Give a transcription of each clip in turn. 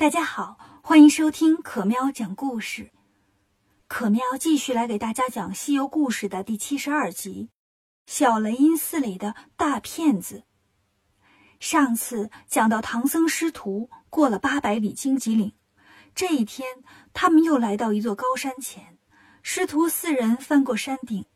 大家好，欢迎收听可喵讲故事。可喵继续来给大家讲《西游故事》的第七十二集《小雷音寺里的大骗子》。上次讲到唐僧师徒过了八百里荆棘岭，这一天他们又来到一座高山前，师徒四人翻过山顶，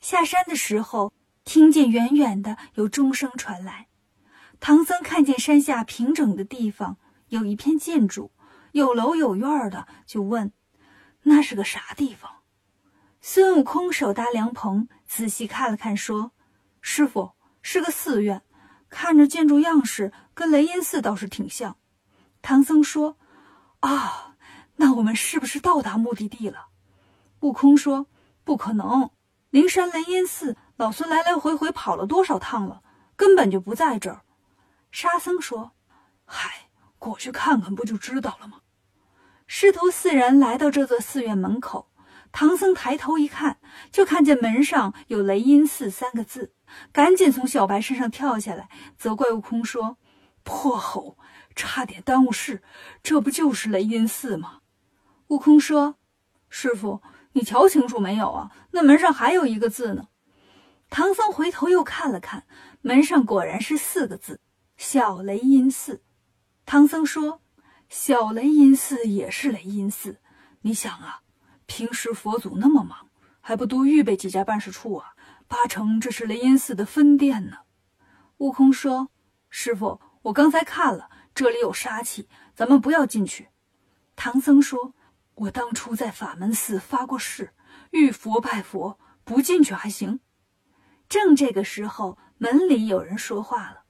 下山的时候听见远远的有钟声传来。唐僧看见山下平整的地方。有一片建筑，有楼有院的，就问：“那是个啥地方？”孙悟空手搭凉棚，仔细看了看，说：“师傅，是个寺院，看着建筑样式跟雷音寺倒是挺像。”唐僧说：“啊，那我们是不是到达目的地了？”悟空说：“不可能，灵山雷音寺，老孙来来回回跑了多少趟了，根本就不在这儿。”沙僧说：“嗨。”过去看看不就知道了吗？师徒四人来到这座寺院门口，唐僧抬头一看，就看见门上有“雷音寺”三个字，赶紧从小白身上跳下来，责怪悟空说：“破猴，差点耽误事，这不就是雷音寺吗？”悟空说：“师傅，你瞧清楚没有啊？那门上还有一个字呢。”唐僧回头又看了看，门上果然是四个字：“小雷音寺。”唐僧说：“小雷音寺也是雷音寺，你想啊，平时佛祖那么忙，还不多预备几家办事处啊？八成这是雷音寺的分店呢。”悟空说：“师傅，我刚才看了，这里有杀气，咱们不要进去。”唐僧说：“我当初在法门寺发过誓，遇佛拜佛，不进去还行。”正这个时候，门里有人说话了：“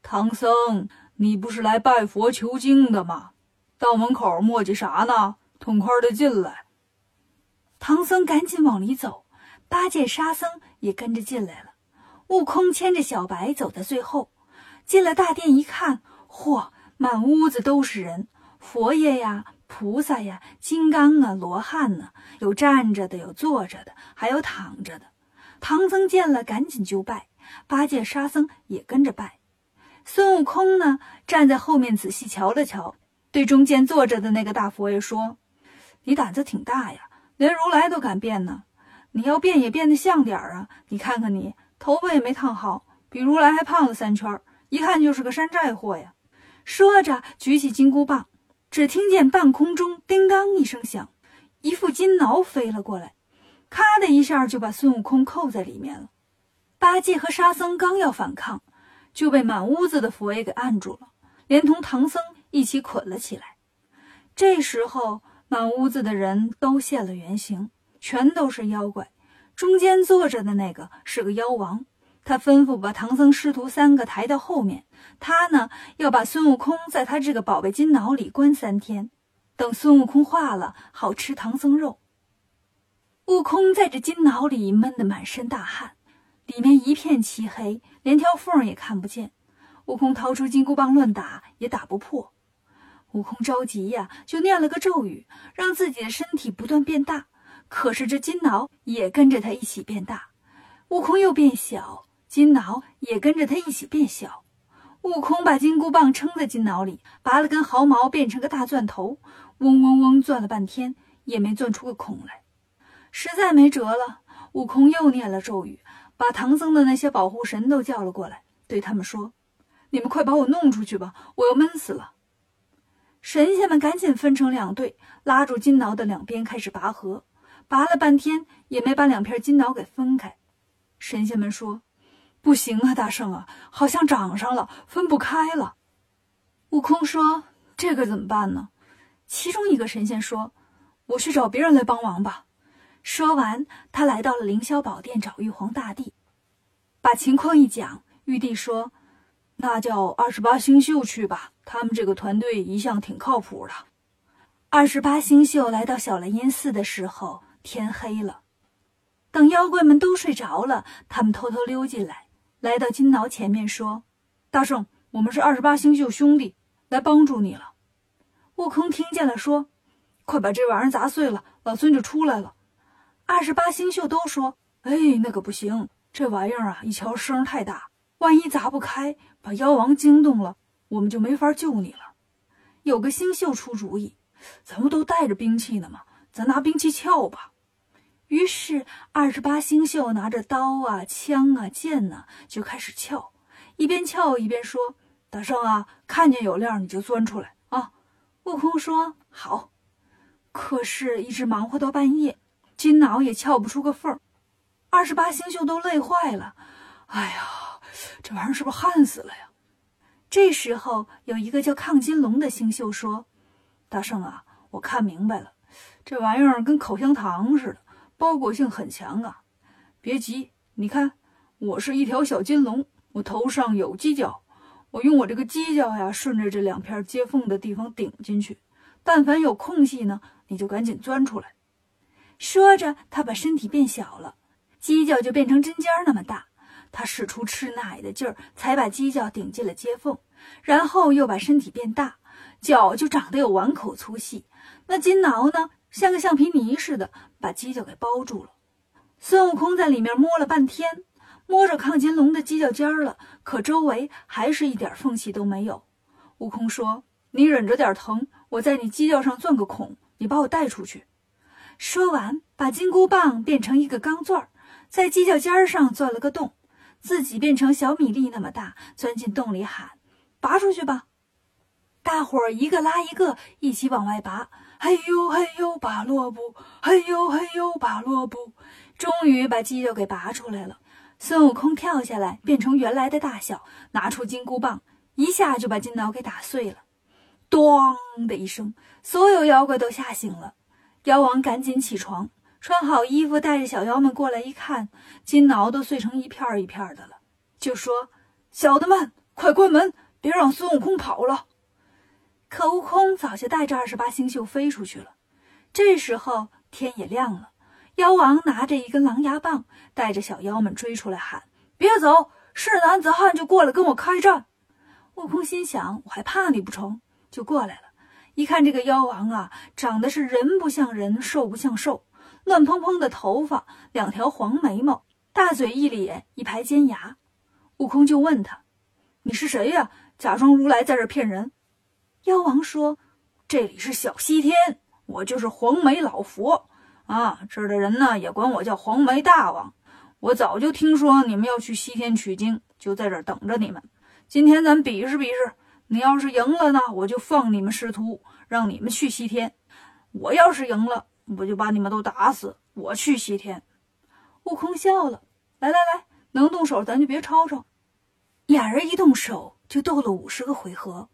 唐僧。”你不是来拜佛求经的吗？到门口磨叽啥呢？痛快的进来！唐僧赶紧往里走，八戒、沙僧也跟着进来了。悟空牵着小白走在最后。进了大殿一看，嚯，满屋子都是人，佛爷呀、菩萨呀、金刚啊、罗汉呢，有站着的，有坐着的，还有躺着的。唐僧见了，赶紧就拜。八戒、沙僧也跟着拜。孙悟空呢，站在后面仔细瞧了瞧，对中间坐着的那个大佛爷说：“你胆子挺大呀，连如来都敢变呢。你要变也变得像点儿啊！你看看你，头发也没烫好，比如来还胖了三圈，一看就是个山寨货呀。”说着，举起金箍棒，只听见半空中叮当一声响，一副金挠飞了过来，咔的一下就把孙悟空扣在里面了。八戒和沙僧刚要反抗。就被满屋子的佛爷给按住了，连同唐僧一起捆了起来。这时候，满屋子的人都现了原形，全都是妖怪。中间坐着的那个是个妖王，他吩咐把唐僧师徒三个抬到后面，他呢要把孙悟空在他这个宝贝金脑里关三天，等孙悟空化了，好吃唐僧肉。悟空在这金脑里闷得满身大汗。里面一片漆黑，连条缝也看不见。悟空掏出金箍棒乱打，也打不破。悟空着急呀，就念了个咒语，让自己的身体不断变大。可是这金挠也跟着他一起变大。悟空又变小，金挠也跟着他一起变小。悟空把金箍棒撑在金挠里，拔了根毫毛变成个大钻头，嗡嗡嗡钻了半天，也没钻出个孔来。实在没辙了，悟空又念了咒语。把唐僧的那些保护神都叫了过来，对他们说：“你们快把我弄出去吧，我要闷死了。”神仙们赶紧分成两队，拉住金挠的两边开始拔河，拔了半天也没把两片金挠给分开。神仙们说：“不行啊，大圣啊，好像长上了，分不开了。”悟空说：“这可怎么办呢？”其中一个神仙说：“我去找别人来帮忙吧。”说完，他来到了凌霄宝殿找玉皇大帝，把情况一讲。玉帝说：“那叫二十八星宿去吧，他们这个团队一向挺靠谱的。”二十八星宿来到小雷音寺的时候，天黑了。等妖怪们都睡着了，他们偷偷溜进来，来到金挠前面说：“大圣，我们是二十八星宿兄弟，来帮助你了。”悟空听见了，说：“快把这玩意砸碎了，老孙就出来了。”二十八星宿都说：“哎，那可不行，这玩意儿啊，一瞧声太大，万一砸不开，把妖王惊动了，我们就没法救你了。”有个星宿出主意，咱们都带着兵器呢嘛，咱拿兵器撬吧。于是二十八星宿拿着刀啊、枪啊、剑呢，就开始撬，一边撬一边说：“大圣啊，看见有料你就钻出来啊。”悟空说：“好。”可是，一直忙活到半夜，金脑也撬不出个缝儿。二十八星宿都累坏了。哎呀，这玩意儿是不是焊死了呀？这时候，有一个叫亢金龙的星宿说：“大圣啊，我看明白了，这玩意儿跟口香糖似的，包裹性很强啊。别急，你看，我是一条小金龙，我头上有犄角，我用我这个犄角呀，顺着这两片接缝的地方顶进去。但凡有空隙呢。”你就赶紧钻出来。说着，他把身体变小了，犄角就变成针尖那么大。他使出吃奶的劲儿，才把犄角顶进了接缝，然后又把身体变大，脚就长得有碗口粗细。那金挠呢，像个橡皮泥似的，把犄角给包住了。孙悟空在里面摸了半天，摸着亢金龙的犄角尖了，可周围还是一点缝隙都没有。悟空说：“你忍着点疼，我在你犄角上钻个孔。”你把我带出去。说完，把金箍棒变成一个钢钻，在犄角尖上钻了个洞，自己变成小米粒那么大，钻进洞里喊：“拔出去吧！”大伙儿一个拉一个，一起往外拔。嘿呦嘿呦，拔萝卜！嘿呦嘿呦，拔萝卜！终于把犄角给拔出来了。孙悟空跳下来，变成原来的大小，拿出金箍棒，一下就把金挠给打碎了。咣的一声，所有妖怪都吓醒了。妖王赶紧起床，穿好衣服，带着小妖们过来一看，金挠都碎成一片一片的了，就说：“小的们，快关门，别让孙悟空跑了。”可悟空早就带着二十八星宿飞出去了。这时候天也亮了，妖王拿着一根狼牙棒，带着小妖们追出来喊：“别走，是男子汉就过来跟我开战。”悟空心想：“我还怕你不成？”就过来了，一看这个妖王啊，长得是人不像人，兽不像兽，乱蓬蓬的头发，两条黄眉毛，大嘴一咧，一排尖牙。悟空就问他：“你是谁呀？假装如来在这骗人？”妖王说：“这里是小西天，我就是黄眉老佛啊。这儿的人呢，也管我叫黄眉大王。我早就听说你们要去西天取经，就在这儿等着你们。今天咱比试比试。”你要是赢了呢，我就放你们师徒，让你们去西天；我要是赢了，我就把你们都打死，我去西天。悟空笑了，来来来，能动手咱就别吵吵。俩人一动手就斗了五十个回合。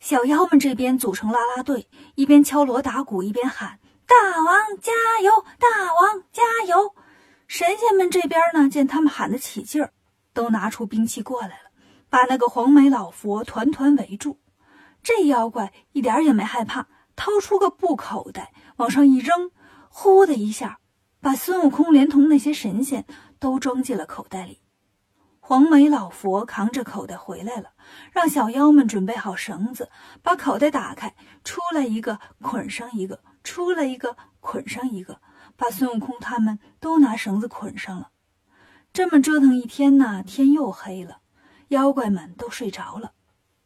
小妖们这边组成啦啦队，一边敲锣打鼓，一边喊：“大王加油！大王加油！”神仙们这边呢，见他们喊得起劲儿，都拿出兵器过来了。把那个黄眉老佛团团围住，这妖怪一点也没害怕，掏出个布口袋往上一扔，呼的一下，把孙悟空连同那些神仙都装进了口袋里。黄眉老佛扛着口袋回来了，让小妖们准备好绳子，把口袋打开，出来一个捆上一个，出来一个捆上一个，把孙悟空他们都拿绳子捆上了。这么折腾一天呢，天又黑了。妖怪们都睡着了，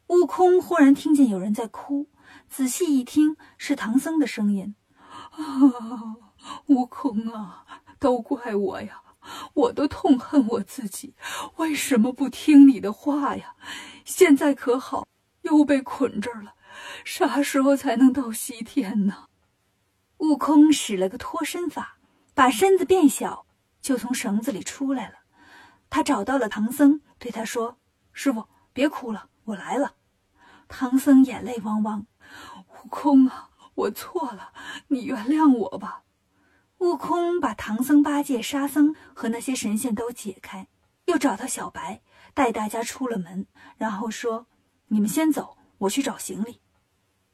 悟空忽然听见有人在哭，仔细一听是唐僧的声音：“啊，悟空啊，都怪我呀！我都痛恨我自己，为什么不听你的话呀？现在可好，又被捆这儿了，啥时候才能到西天呢？”悟空使了个脱身法，把身子变小，就从绳子里出来了。他找到了唐僧，对他说。师傅，别哭了，我来了。唐僧眼泪汪汪，悟空啊，我错了，你原谅我吧。悟空把唐僧、八戒、沙僧和那些神仙都解开，又找到小白，带大家出了门，然后说：“你们先走，我去找行李。”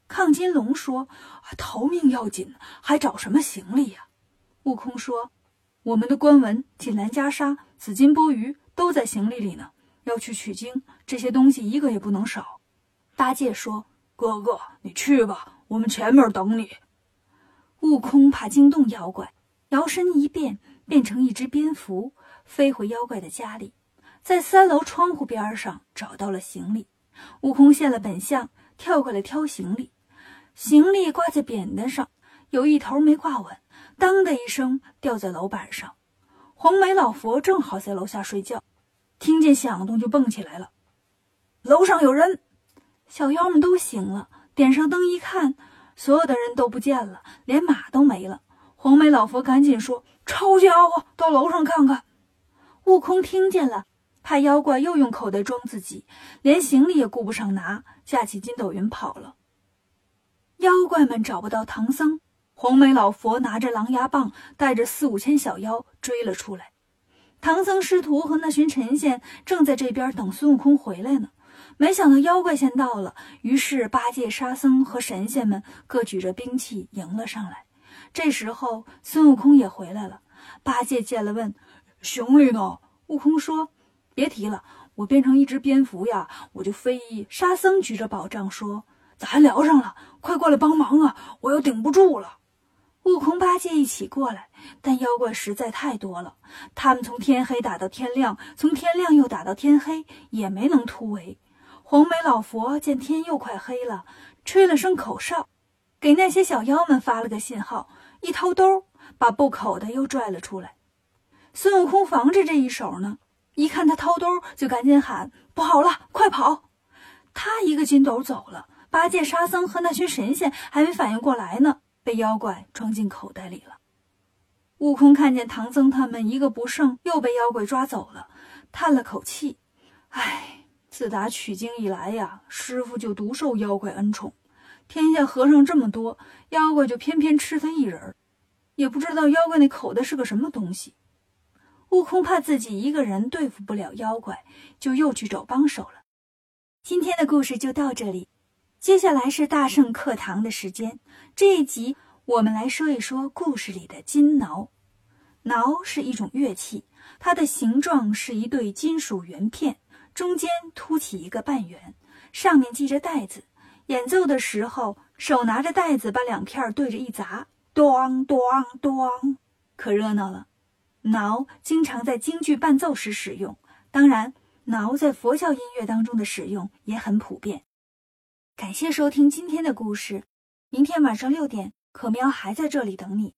亢金龙说：“逃命要紧，还找什么行李呀？”悟空说：“我们的官文、锦兰袈裟、紫金钵盂都在行李里呢。”要去取经，这些东西一个也不能少。八戒说：“哥哥，你去吧，我们前面等你。”悟空怕惊动妖怪，摇身一变，变成一只蝙蝠，飞回妖怪的家里，在三楼窗户边上找到了行李。悟空现了本相，跳过来挑行李。行李挂在扁担上，有一头没挂稳，当的一声掉在楼板上。黄眉老佛正好在楼下睡觉，听见响动就蹦起来了。楼上有人，小妖们都醒了，点上灯一看，所有的人都不见了，连马都没了。黄眉老佛赶紧说：“抄家伙，到楼上看看。”悟空听见了，怕妖怪又用口袋装自己，连行李也顾不上拿，架起筋斗云跑了。妖怪们找不到唐僧。黄眉老佛拿着狼牙棒，带着四五千小妖追了出来。唐僧师徒和那群神仙正在这边等孙悟空回来呢。没想到妖怪先到了，于是八戒、沙僧和神仙们各举着兵器迎了上来。这时候孙悟空也回来了。八戒见了问：“行李呢？”悟空说：“别提了，我变成一只蝙蝠呀，我就飞。”沙僧举着宝杖说：“咱聊上了，快过来帮忙啊，我要顶不住了。”悟空、八戒一起过来，但妖怪实在太多了，他们从天黑打到天亮，从天亮又打到天黑，也没能突围。黄眉老佛见天又快黑了，吹了声口哨，给那些小妖们发了个信号，一掏兜，把布口袋又拽了出来。孙悟空防着这一手呢，一看他掏兜，就赶紧喊：“不好了，快跑！”他一个筋斗走了，八戒、沙僧和那群神仙还没反应过来呢。被妖怪装进口袋里了。悟空看见唐僧他们一个不剩，又被妖怪抓走了，叹了口气：“唉，自打取经以来呀，师傅就独受妖怪恩宠。天下和尚这么多，妖怪就偏偏吃他一人。也不知道妖怪那口袋是个什么东西。”悟空怕自己一个人对付不了妖怪，就又去找帮手了。今天的故事就到这里。接下来是大圣课堂的时间。这一集我们来说一说故事里的金挠。挠是一种乐器，它的形状是一对金属圆片，中间凸起一个半圆，上面系着带子。演奏的时候，手拿着带子，把两片对着一砸，咚咚咚，可热闹了。挠经常在京剧伴奏时使用，当然，挠在佛教音乐当中的使用也很普遍。感谢收听今天的故事，明天晚上六点，可喵还在这里等你。